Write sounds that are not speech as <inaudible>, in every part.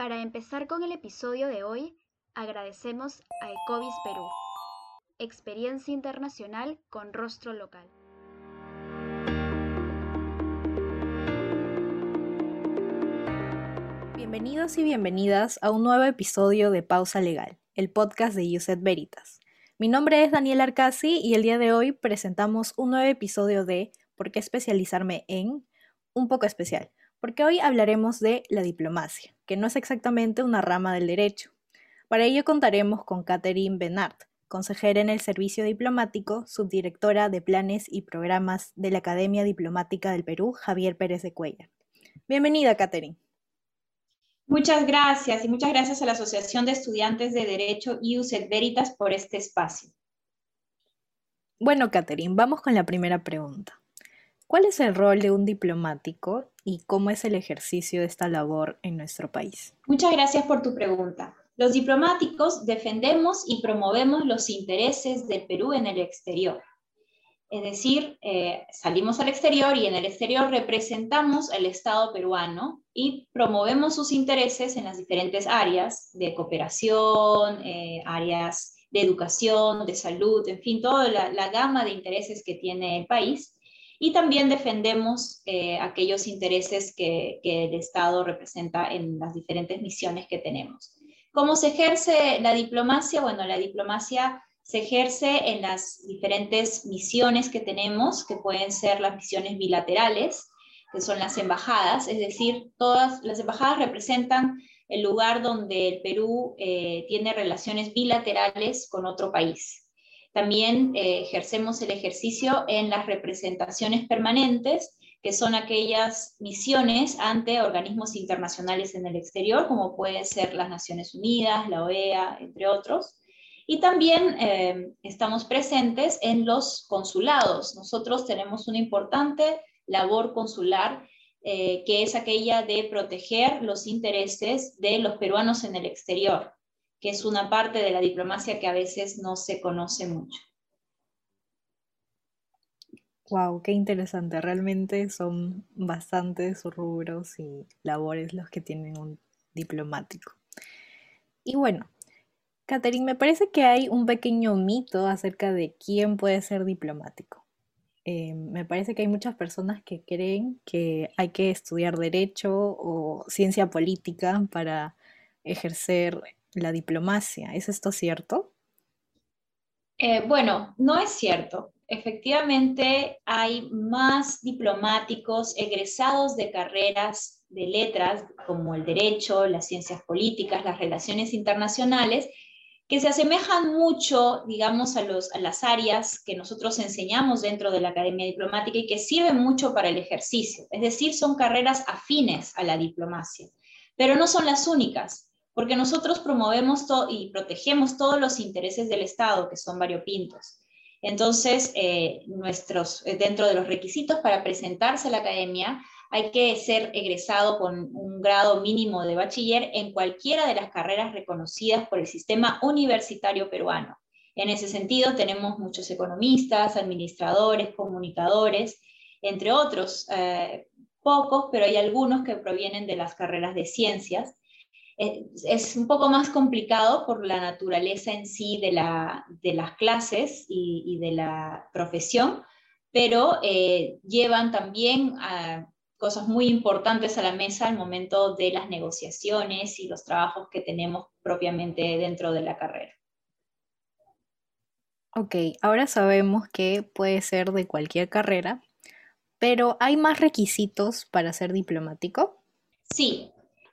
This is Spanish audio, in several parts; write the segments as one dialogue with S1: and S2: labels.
S1: Para empezar con el episodio de hoy, agradecemos a Ecovis Perú, experiencia internacional con rostro local.
S2: Bienvenidos y bienvenidas a un nuevo episodio de Pausa Legal, el podcast de Yuset Veritas. Mi nombre es Daniel Arcasi y el día de hoy presentamos un nuevo episodio de ¿Por qué especializarme en? Un poco especial, porque hoy hablaremos de la diplomacia, que no es exactamente una rama del derecho. Para ello contaremos con Catherine Benart, consejera en el Servicio Diplomático, subdirectora de Planes y Programas de la Academia Diplomática del Perú, Javier Pérez de Cuellar. Bienvenida, Catherine.
S3: Muchas gracias y muchas gracias a la Asociación de Estudiantes de Derecho IUSET Veritas por este espacio.
S2: Bueno, Catherine, vamos con la primera pregunta. ¿Cuál es el rol de un diplomático y cómo es el ejercicio de esta labor en nuestro país?
S3: Muchas gracias por tu pregunta. Los diplomáticos defendemos y promovemos los intereses del Perú en el exterior. Es decir, eh, salimos al exterior y en el exterior representamos al Estado peruano y promovemos sus intereses en las diferentes áreas de cooperación, eh, áreas de educación, de salud, en fin, toda la, gama de intereses que tiene el país. Y también defendemos eh, aquellos intereses que, el Estado representa en las diferentes misiones que tenemos. ¿Cómo se ejerce la diplomacia? Bueno, la diplomacia se ejerce en las diferentes misiones que tenemos, que pueden ser las misiones bilaterales, que son las embajadas, es decir, todas las embajadas representan el lugar donde el Perú eh, tiene relaciones bilaterales con otro país. También eh, ejercemos el ejercicio en las representaciones permanentes, que son aquellas misiones ante organismos internacionales en el exterior, como pueden ser las Naciones Unidas, la OEA, entre otros. Y también eh, estamos presentes en los consulados. Nosotros tenemos una importante labor consular eh, que es aquella de proteger los intereses de los peruanos en el exterior, que es una parte de la diplomacia que a veces no se conoce mucho.
S2: Wow, qué interesante. Realmente son bastantes rubros y labores los que tienen un diplomático. Y bueno, Catherine, me parece que hay un pequeño mito acerca de quién puede ser diplomático. Eh, me parece que hay muchas personas que creen que hay que estudiar derecho o ciencia política para ejercer la diplomacia. ¿Es esto cierto?
S3: Eh, bueno, no es cierto. Efectivamente, hay más diplomáticos egresados de carreras de letras como el derecho, las ciencias políticas, las relaciones internacionales, que se asemejan mucho, digamos, a, a las áreas que nosotros enseñamos dentro de la Academia Diplomática y que sirven mucho para el ejercicio. Es decir, son carreras afines a la diplomacia, pero no son las únicas, porque nosotros promovemos y protegemos todos los intereses del Estado, que son variopintos. Entonces, eh, nuestros, eh, dentro de los requisitos para presentarse a la academia, hay que ser egresado con un grado mínimo de bachiller en cualquiera de las carreras reconocidas por el sistema universitario peruano. En ese sentido, tenemos muchos economistas, administradores, comunicadores, entre otros, eh, pocos, pero hay algunos que provienen de las carreras de ciencias. Eh, es un poco más complicado por la naturaleza en sí de, las clases y, de la profesión, pero eh, llevan también a cosas muy importantes a la mesa al momento de las negociaciones y los trabajos que tenemos propiamente dentro de la carrera.
S2: Ok, ahora sabemos que puede ser de cualquier carrera, pero ¿hay más requisitos para ser diplomático?
S3: Sí,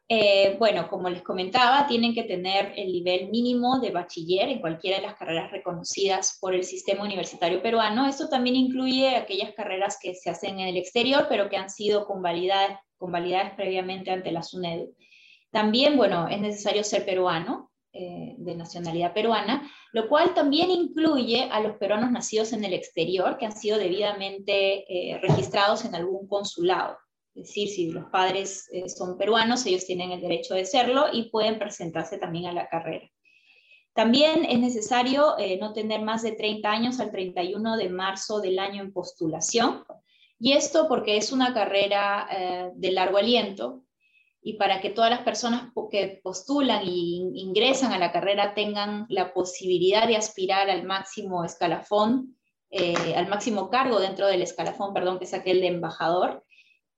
S3: eh, bueno, como les comentaba, tienen que tener el nivel mínimo de bachiller en cualquiera de las carreras reconocidas por el sistema universitario peruano. Esto también incluye aquellas carreras que se hacen en el exterior, pero que han sido convalidadas, previamente ante la SUNEDU. También, bueno, es necesario ser peruano, eh, de nacionalidad peruana, lo cual también incluye a los peruanos nacidos en el exterior que han sido debidamente eh, registrados en algún consulado. Decir, si los padres eh, son peruanos, ellos tienen el derecho de serlo y pueden presentarse también a la carrera. También es necesario eh, no tener más de 30 años al 31 de marzo del año en postulación. Y esto porque es una carrera eh, de largo aliento. y para que todas las personas que postulan e ingresan a la carrera tengan la posibilidad de aspirar al máximo escalafón, eh, al máximo cargo dentro del escalafón, perdón, que es aquel de embajador,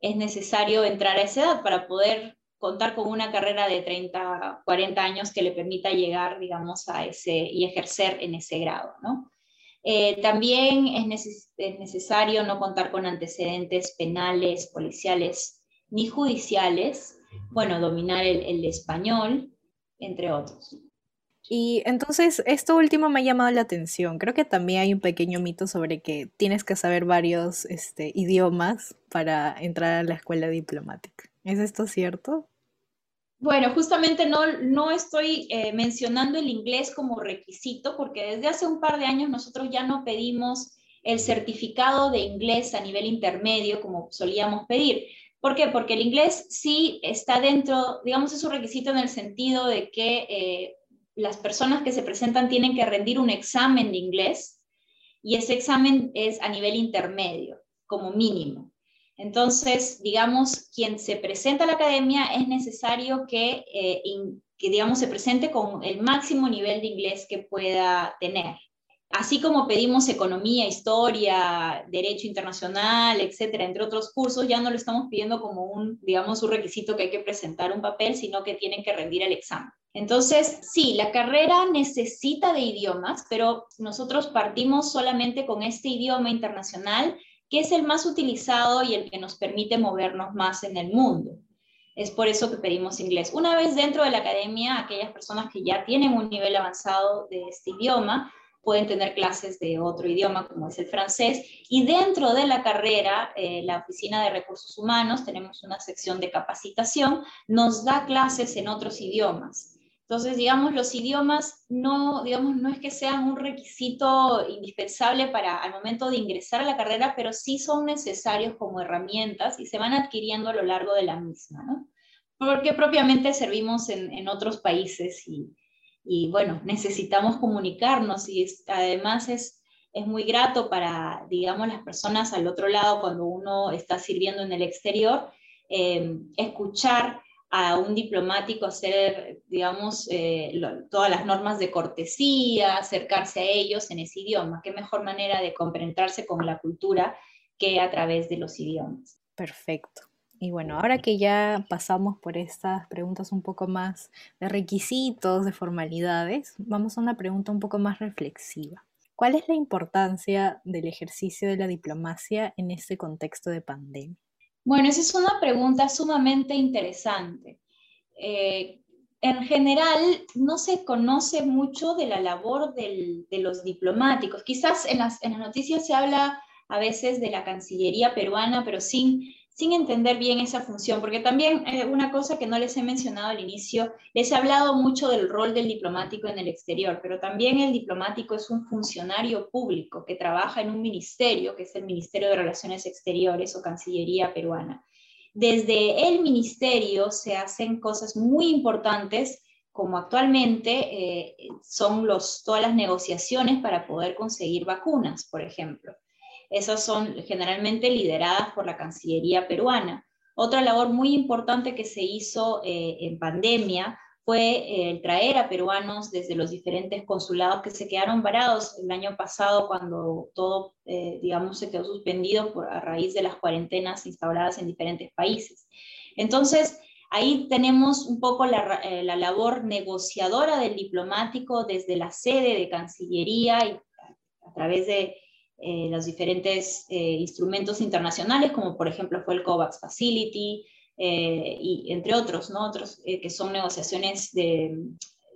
S3: es necesario entrar a esa edad para poder contar con una carrera de 30, 40 años que le permita llegar, digamos, a ese y ejercer en ese grado, ¿no? Eh, también es, es, necesario no contar con antecedentes penales, policiales ni judiciales bueno, dominar el, español, entre otros.
S2: Y entonces, esto último me ha llamado la atención. Creo que también hay un pequeño mito sobre que tienes que saber varios este, idiomas para entrar a la escuela diplomática. ¿Es esto cierto?
S3: Bueno, justamente no, no estoy eh, mencionando el inglés como requisito, porque desde hace un par de años nosotros ya no pedimos el certificado de inglés a nivel intermedio como solíamos pedir. ¿Por qué? Porque el inglés sí está dentro, digamos, es un requisito en el sentido de que eh, las personas que se presentan tienen que rendir un examen de inglés y ese examen es a nivel intermedio, como mínimo. Entonces, digamos, quien se presenta a la academia es necesario que, eh, que digamos, se presente con el máximo nivel de inglés que pueda tener. Así como pedimos economía, historia, derecho internacional, etcétera, entre otros cursos, ya no lo estamos pidiendo como un, digamos, un requisito que hay que presentar un papel, sino que tienen que rendir el examen. Entonces, sí, la carrera necesita de idiomas, pero nosotros partimos solamente con este idioma internacional, que es el más utilizado y el que nos permite movernos más en el mundo. Es por eso que pedimos inglés. Una vez dentro de la academia, aquellas personas que ya tienen un nivel avanzado de este idioma, pueden tener clases de otro idioma como es el francés. Y dentro de la carrera, eh, la Oficina de Recursos Humanos, tenemos una sección de capacitación, nos da clases en otros idiomas. Entonces, digamos, los idiomas no, digamos, no es que sean un requisito indispensable para al momento de ingresar a la carrera, pero sí son necesarios como herramientas y se van adquiriendo a lo largo de la misma, ¿no? Porque propiamente servimos en, en otros países y, y bueno, necesitamos comunicarnos y además es, es muy grato para, digamos, las personas al otro lado cuando uno está sirviendo en el exterior, em, escuchar a un diplomático hacer, digamos, eh, todas las normas de cortesía, acercarse a ellos en ese idioma. Qué mejor manera de comprenderse con la cultura que a través de los idiomas.
S2: Perfecto. Y bueno, ahora que ya pasamos por estas preguntas un poco más de requisitos, de formalidades, vamos a una pregunta un poco más reflexiva. ¿Cuál es la importancia del ejercicio de la diplomacia en este contexto de pandemia?
S3: Bueno, esa es una pregunta sumamente interesante. Eh, en general, no se conoce mucho de la labor de los diplomáticos. Quizás en las, en las noticias se habla a veces de la Cancillería peruana, pero sin sin entender bien esa función, porque también eh, una cosa que no les he mencionado al inicio, les he hablado mucho del rol del diplomático en el exterior, pero también el diplomático es un funcionario público que trabaja en un ministerio, que es el Ministerio de Relaciones Exteriores o Cancillería peruana. Desde el ministerio se hacen cosas muy importantes como actualmente eh, son los, todas las negociaciones para poder conseguir vacunas, por ejemplo. Esas son generalmente lideradas por la Cancillería peruana. Otra labor muy importante que se hizo eh, en pandemia fue eh, el traer a peruanos desde los diferentes consulados que se quedaron varados el año pasado cuando todo, eh, digamos, se quedó suspendido por, a raíz de las cuarentenas instauradas en diferentes países. Entonces, ahí tenemos un poco la, la labor negociadora del diplomático desde la sede de Cancillería y a través de eh, los diferentes eh, instrumentos internacionales, como por ejemplo fue el COVAX Facility, eh, y entre otros, ¿no? otros que son negociaciones de,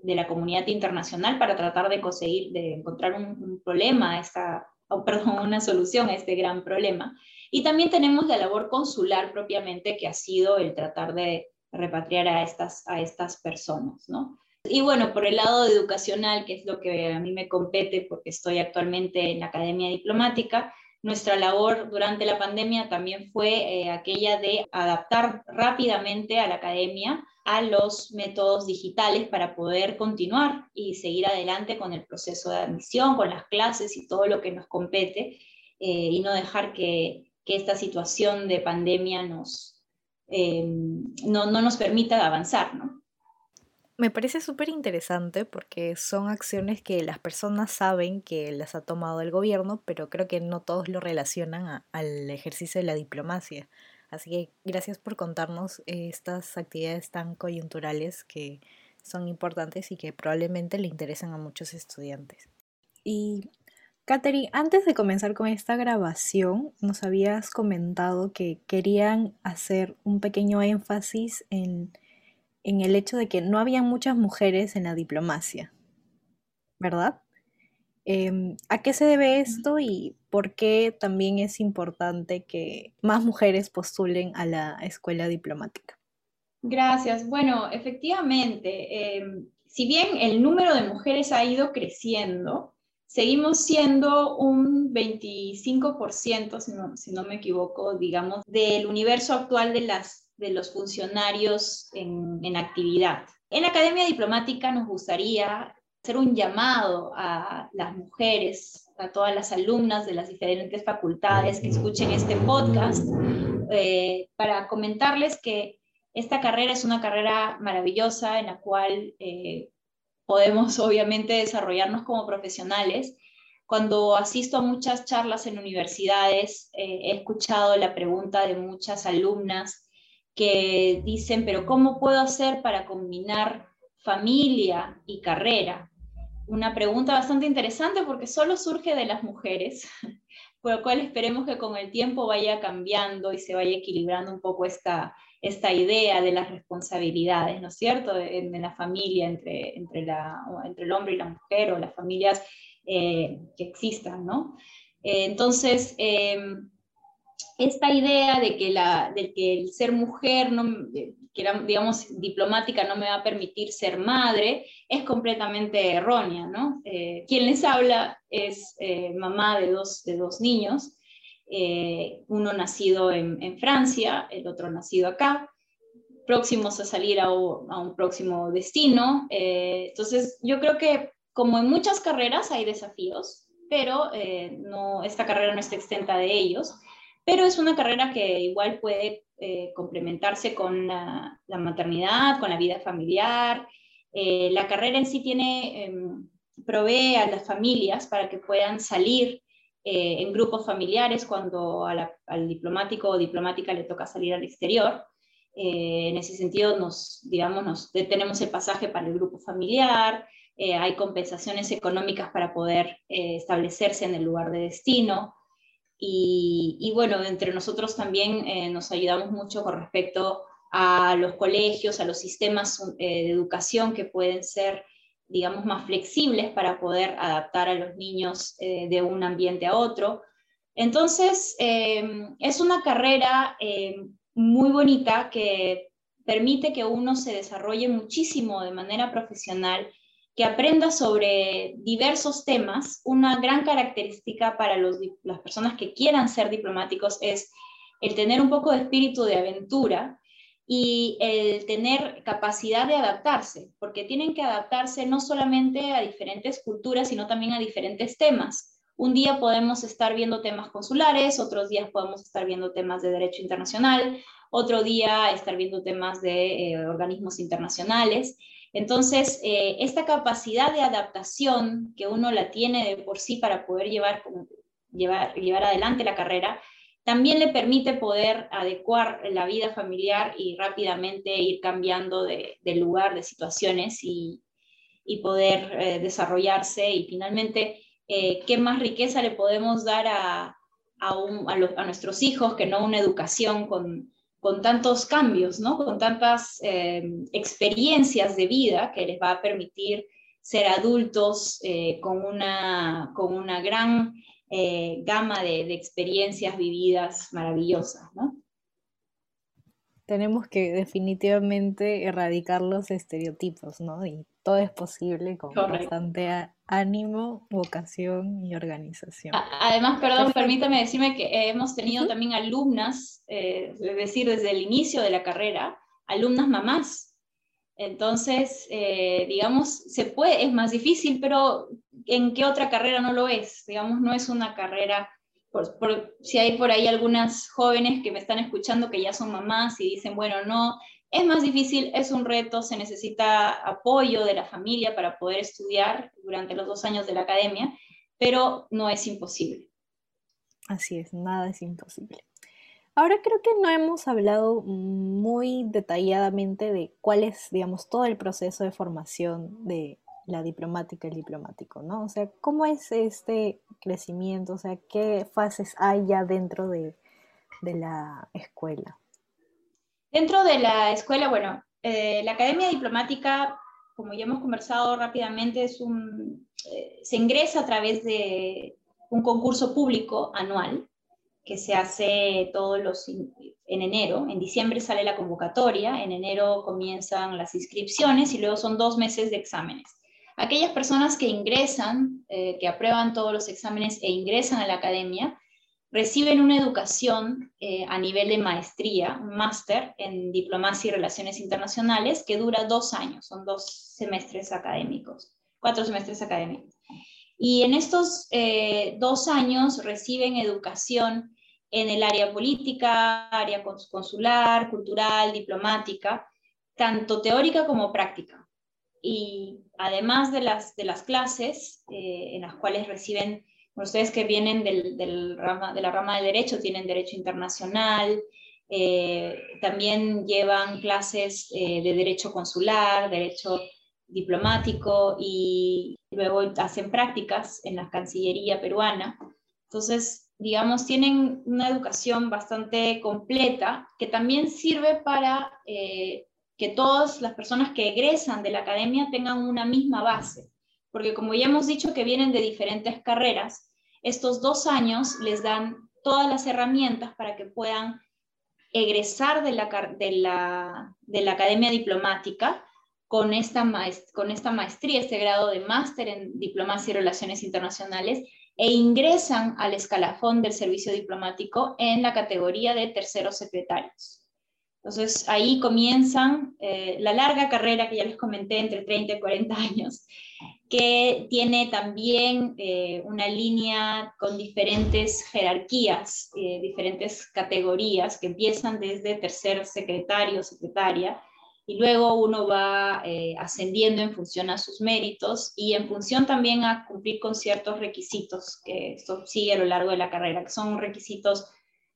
S3: de, la comunidad internacional para tratar de conseguir, de encontrar un, problema, esta, perdón, una solución a este gran problema. Y también tenemos la labor consular propiamente, que ha sido el tratar de repatriar a estas, a estas personas, ¿no? Y bueno, por el lado educacional, que es lo que a mí me compete porque estoy actualmente en la Academia Diplomática, nuestra labor durante la pandemia también fue eh, aquella de adaptar rápidamente a la academia a los métodos digitales para poder continuar y seguir adelante con el proceso de admisión, con las clases y todo lo que nos compete, eh, y no dejar que, esta situación de pandemia nos, no, no, nos permita avanzar, ¿no?
S2: Me parece súper interesante porque son acciones que las personas saben que las ha tomado el gobierno, pero creo que no todos lo relacionan al ejercicio de la diplomacia. Así que gracias por contarnos estas actividades tan coyunturales que son importantes y que probablemente le interesan a muchos estudiantes. Y Katherine, antes de comenzar con esta grabación, nos habías comentado que querían hacer un pequeño énfasis en en el hecho de que no había muchas mujeres en la diplomacia, ¿verdad? Em, ¿A qué se debe esto y por qué también es importante que más mujeres postulen a la escuela diplomática?
S3: Gracias. Bueno, efectivamente, em, si bien el número de mujeres ha ido creciendo, seguimos siendo un 25%, si no, si no me equivoco, digamos, del universo actual de las de los funcionarios en, actividad. En la Academia Diplomática nos gustaría hacer un llamado a las mujeres, a todas las alumnas de las diferentes facultades que escuchen este podcast, eh, para comentarles que esta carrera es una carrera maravillosa en la cual eh, podemos obviamente desarrollarnos como profesionales. Cuando asisto a muchas charlas en universidades, eh, he escuchado la pregunta de muchas alumnas que dicen, pero ¿cómo puedo hacer para combinar familia y carrera? Una pregunta bastante interesante porque solo surge de las mujeres, <laughs> por lo cual esperemos que con el tiempo vaya cambiando y se vaya equilibrando un poco esta, esta idea de las responsabilidades, ¿no es cierto?, en, la familia, entre, entre, la, entre el hombre y la mujer o las familias eh, que existan, ¿no? Eh, entonces, em, esta idea de que, la, de que el ser mujer, no, que era, digamos, diplomática no me va a permitir ser madre, es completamente errónea, ¿no? Eh, quien les habla es eh, mamá de dos, de dos niños, eh, uno nacido en, en, Francia, el otro nacido acá, próximos a salir a, un próximo destino. entonces, yo creo que como en muchas carreras hay desafíos, pero no, esta carrera no está exenta de ellos pero es una carrera que igual puede eh, complementarse con la, maternidad, con la vida familiar. Eh, la carrera en sí tiene, em, provee a las familias para que puedan salir eh, en grupos familiares cuando al diplomático o diplomática le toca salir al exterior. en ese sentido, nos, digamos, nos tenemos el pasaje para el grupo familiar, hay compensaciones económicas para poder establecerse en el lugar de destino. Y, bueno, entre nosotros también eh, nos ayudamos mucho con respecto a los colegios, a los sistemas eh, de educación que pueden ser, digamos, más flexibles para poder adaptar a los niños eh, de un ambiente a otro. Entonces, es una carrera muy bonita que permite que uno se desarrolle muchísimo de manera profesional que aprenda sobre diversos temas. Una gran característica para las personas que quieran ser diplomáticos es el tener un poco de espíritu de aventura y el tener capacidad de adaptarse, porque tienen que adaptarse no solamente a diferentes culturas, sino también a diferentes temas. Un día podemos estar viendo temas consulares, otros días podemos estar viendo temas de derecho internacional, otro día estar viendo temas de eh, organismos internacionales. Entonces, eh, esta capacidad de adaptación que uno la tiene de por sí para poder llevar, llevar, llevar adelante la carrera, también le permite poder adecuar la vida familiar y rápidamente ir cambiando de, lugar, de situaciones y, poder eh, desarrollarse. Y finalmente, eh, ¿qué más riqueza le podemos dar a, a nuestros hijos que no una educación con, con tantos cambios, ¿no? con tantas eh, experiencias de vida que les va a permitir ser adultos eh, con, una, con una gran eh, gama de, experiencias vividas maravillosas. ¿no?
S2: tenemos que definitivamente erradicar los estereotipos, ¿no? Todo es posible con bastante ánimo, vocación y organización.
S3: Además, perdón, permítame decirme que hemos tenido también alumnas, eh, es decir, desde el inicio de la carrera, alumnas mamás. Entonces, eh, digamos, se puede, es más difícil, pero ¿en qué otra carrera no lo es? Digamos, no es una carrera por, si hay por ahí algunas jóvenes que me están escuchando que ya son mamás y dicen, bueno, no, es más difícil, es un reto, se necesita apoyo de la familia para poder estudiar durante los dos años de la academia, pero no es imposible.
S2: Así es, nada es imposible. Ahora creo que no hemos hablado muy detalladamente de cuál es, digamos, todo el proceso de formación de la diplomática, el diplomático, ¿no? O sea, ¿cómo es este crecimiento? O sea, ¿qué fases hay ya dentro de, la escuela?
S3: Dentro de la escuela, bueno, eh, la Academia Diplomática, como ya hemos conversado rápidamente, eh, se ingresa a través de un concurso público anual que se hace todos los en enero. En diciembre sale la convocatoria, en enero comienzan las inscripciones y luego son dos meses de exámenes. Aquellas personas que ingresan, eh, que aprueban todos los exámenes e ingresan a la academia, reciben una educación eh, a nivel de maestría, un máster en diplomacia y relaciones internacionales que dura dos años, son dos semestres académicos, cuatro semestres académicos. Y en estos eh, dos años reciben educación en el área política, área consular, cultural, diplomática, tanto teórica como práctica y además de las, de las clases eh, en las cuales reciben, ustedes que vienen del, rama, de la rama de derecho, tienen derecho internacional, eh, también llevan clases eh, de derecho consular, derecho diplomático y luego hacen prácticas en la Cancillería peruana. Entonces, digamos, tienen una educación bastante completa que también sirve para que todas las personas que egresan de la academia tengan una misma base, porque como ya hemos dicho que vienen de diferentes carreras, estos dos años les dan todas las herramientas para que puedan egresar de la, de la, de la academia diplomática con esta, con esta maestría, este grado de máster en diplomacia y relaciones internacionales, e ingresan al escalafón del servicio diplomático en la categoría de terceros secretarios. Entonces ahí comienzan eh, la larga carrera que ya les comenté, entre 30 y 40 años, que tiene también eh, una línea con diferentes jerarquías, eh, diferentes categorías que empiezan desde tercer secretario, secretaria, y luego uno va ascendiendo en función a sus méritos y en función también a cumplir con ciertos requisitos que esto sigue a lo largo de la carrera, que son requisitos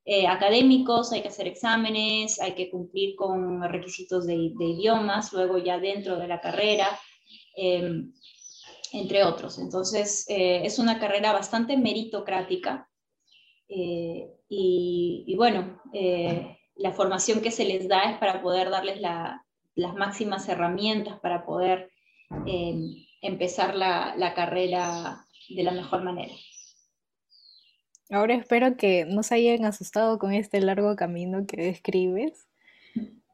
S3: eh, académicos, hay que hacer exámenes, hay que cumplir con requisitos de, idiomas, luego ya dentro de la carrera, em, entre otros. Entonces, eh, es una carrera bastante meritocrática eh, y, bueno, la formación que se les da es para poder darles las máximas herramientas para poder em, empezar la carrera de la mejor manera.
S2: Ahora espero que no se hayan asustado con este largo camino que describes.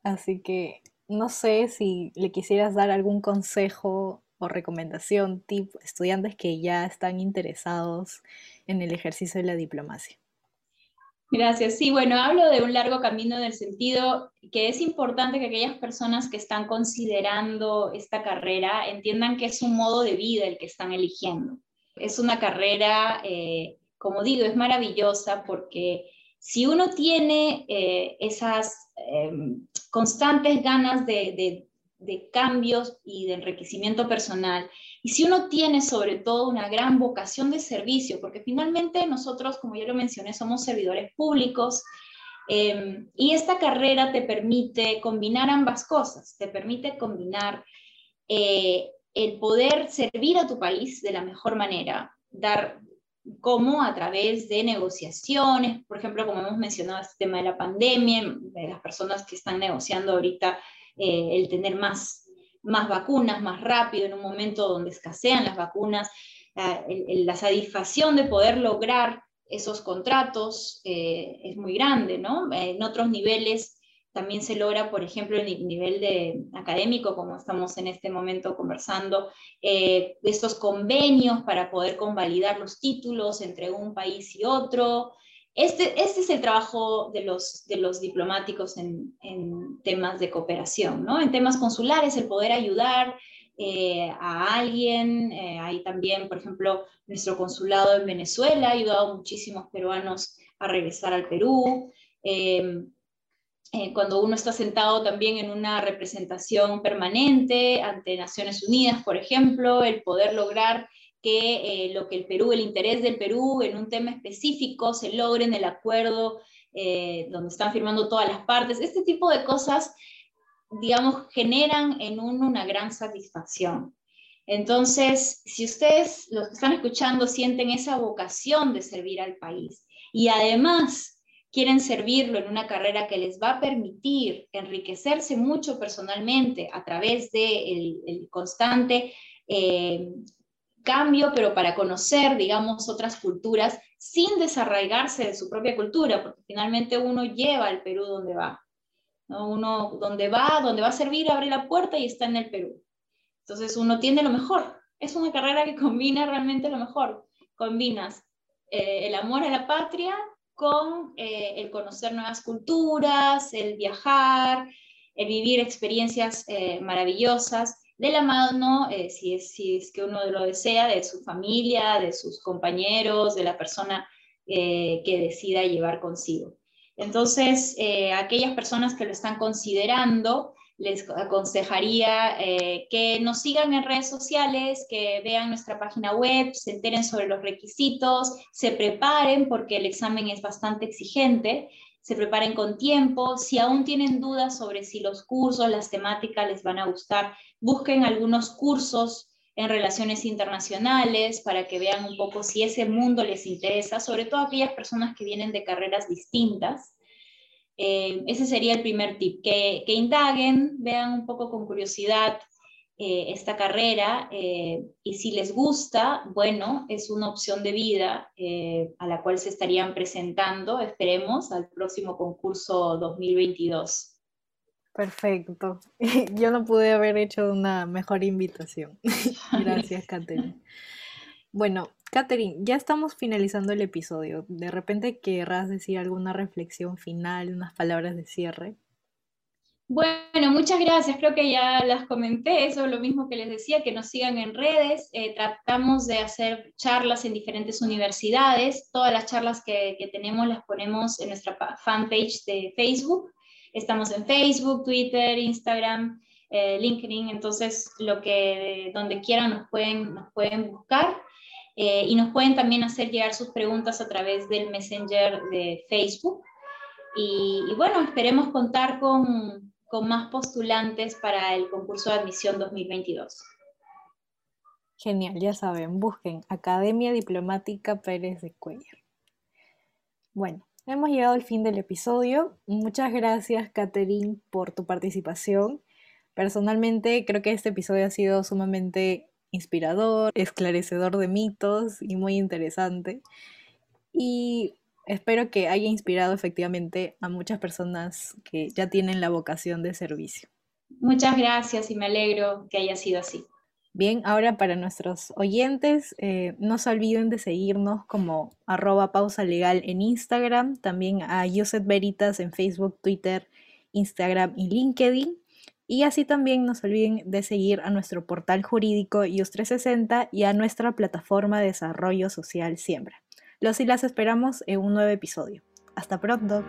S2: Así que no sé si le quisieras dar algún consejo o recomendación, tipo estudiantes que ya están interesados en el ejercicio de la diplomacia.
S3: Gracias. Sí, bueno, hablo de un largo camino en el sentido que es importante que aquellas personas que están considerando esta carrera entiendan que es un modo de vida el que están eligiendo. Es una carrera eh, como digo, es maravillosa porque si uno tiene eh, esas em, constantes ganas de, cambios y de enriquecimiento personal, y si uno tiene sobre todo una gran vocación de servicio, porque finalmente nosotros, como ya lo mencioné, somos servidores públicos, em, y esta carrera te permite combinar ambas cosas, te permite combinar eh, el poder servir a tu país de la mejor manera, dar, cómo a través de negociaciones, por ejemplo, como hemos mencionado este tema de la pandemia, de las personas que están negociando ahorita eh, el tener más, más vacunas más rápido en un momento donde escasean las vacunas, la satisfacción de poder lograr esos contratos eh, es muy grande, ¿no? En otros niveles también se logra, por ejemplo, en el nivel de académico, como estamos en este momento conversando, eh, estos convenios para poder convalidar los títulos entre un país y otro. Este, este es el trabajo de los, de los diplomáticos en, en temas de cooperación, ¿no? En temas consulares, el poder ayudar eh, a alguien. Eh, hay también, por ejemplo, nuestro consulado en Venezuela ha ayudado a muchísimos peruanos a regresar al Perú. Eh, cuando uno está sentado también en una representación permanente ante Naciones Unidas, por ejemplo, el poder lograr que lo que el Perú, el interés del Perú en un tema específico se logre en el acuerdo donde están firmando todas las partes. Este tipo de cosas digamos, generan en uno una gran satisfacción. Entonces, si ustedes, los que están escuchando, sienten esa vocación de servir al país y además quieren servirlo en una carrera que les va a permitir enriquecerse mucho personalmente a través del de el constante eh, cambio, pero para conocer, digamos, otras culturas sin desarraigarse de su propia cultura, porque finalmente uno lleva al Perú donde va. Uno donde va, donde va a servir, abre la puerta y está en el Perú. Entonces uno tiene lo mejor. Es una carrera que combina realmente lo mejor. Combinas eh, el amor a la patria con eh, el conocer nuevas culturas, el viajar, el vivir experiencias eh, maravillosas de la mano, si, es, si es que uno lo desea, de su familia, de sus compañeros, de la persona que decida llevar consigo. Entonces, eh, aquellas personas que lo están considerando, les aconsejaría eh, que nos sigan en redes sociales, que vean nuestra página web, se enteren sobre los requisitos, se preparen porque el examen es bastante exigente, se preparen con tiempo. Si aún tienen dudas sobre si los cursos, las temáticas les van a gustar, busquen algunos cursos en relaciones internacionales para que vean un poco si ese mundo les interesa, sobre todo aquellas personas que vienen de carreras distintas. Eh, ese sería el primer tip, que, indaguen, vean un poco con curiosidad eh, esta carrera eh, y si les gusta, bueno, es una opción de vida a la cual se estarían presentando, esperemos, al próximo concurso 2022.
S2: Perfecto. <laughs> Yo no pude haber hecho una mejor invitación. <laughs> Gracias, Catherine. Bueno, Catherine, ya estamos finalizando el episodio. ¿De repente querrás decir alguna reflexión final, unas palabras de cierre?
S3: Bueno, muchas gracias. Creo que ya las comenté. Eso es lo mismo que les decía, que nos sigan en redes. Eh, tratamos de hacer charlas en diferentes universidades. Todas las charlas que, tenemos las ponemos en nuestra fanpage de Facebook. Estamos en Facebook, Twitter, Instagram, eh, LinkedIn, entonces lo que donde quieran nos pueden, nos pueden buscar eh, y nos pueden también hacer llegar sus preguntas a través del Messenger de Facebook. Y, bueno, esperemos contar con, con más postulantes para el concurso de admisión 2022.
S2: Genial, ya saben, busquen Academia Diplomática Pérez de Cuellar. Bueno, Hemos llegado al fin del episodio. Muchas gracias, Catherine, por tu participación. Personalmente creo que este episodio ha sido sumamente inspirador, esclarecedor de mitos y muy interesante. Y espero que haya inspirado efectivamente a muchas personas que ya tienen la vocación de servicio.
S3: Muchas gracias y me alegro que haya sido así.
S2: Bien, ahora para nuestros oyentes, eh, no se olviden de seguirnos como arroba pausa legal en Instagram, también a Joseph Veritas en Facebook, Twitter, Instagram y LinkedIn. Y así también no se olviden de seguir a nuestro portal jurídico IUS360 y a nuestra plataforma de desarrollo social Siembra. Los y las esperamos en un nuevo episodio. Hasta pronto.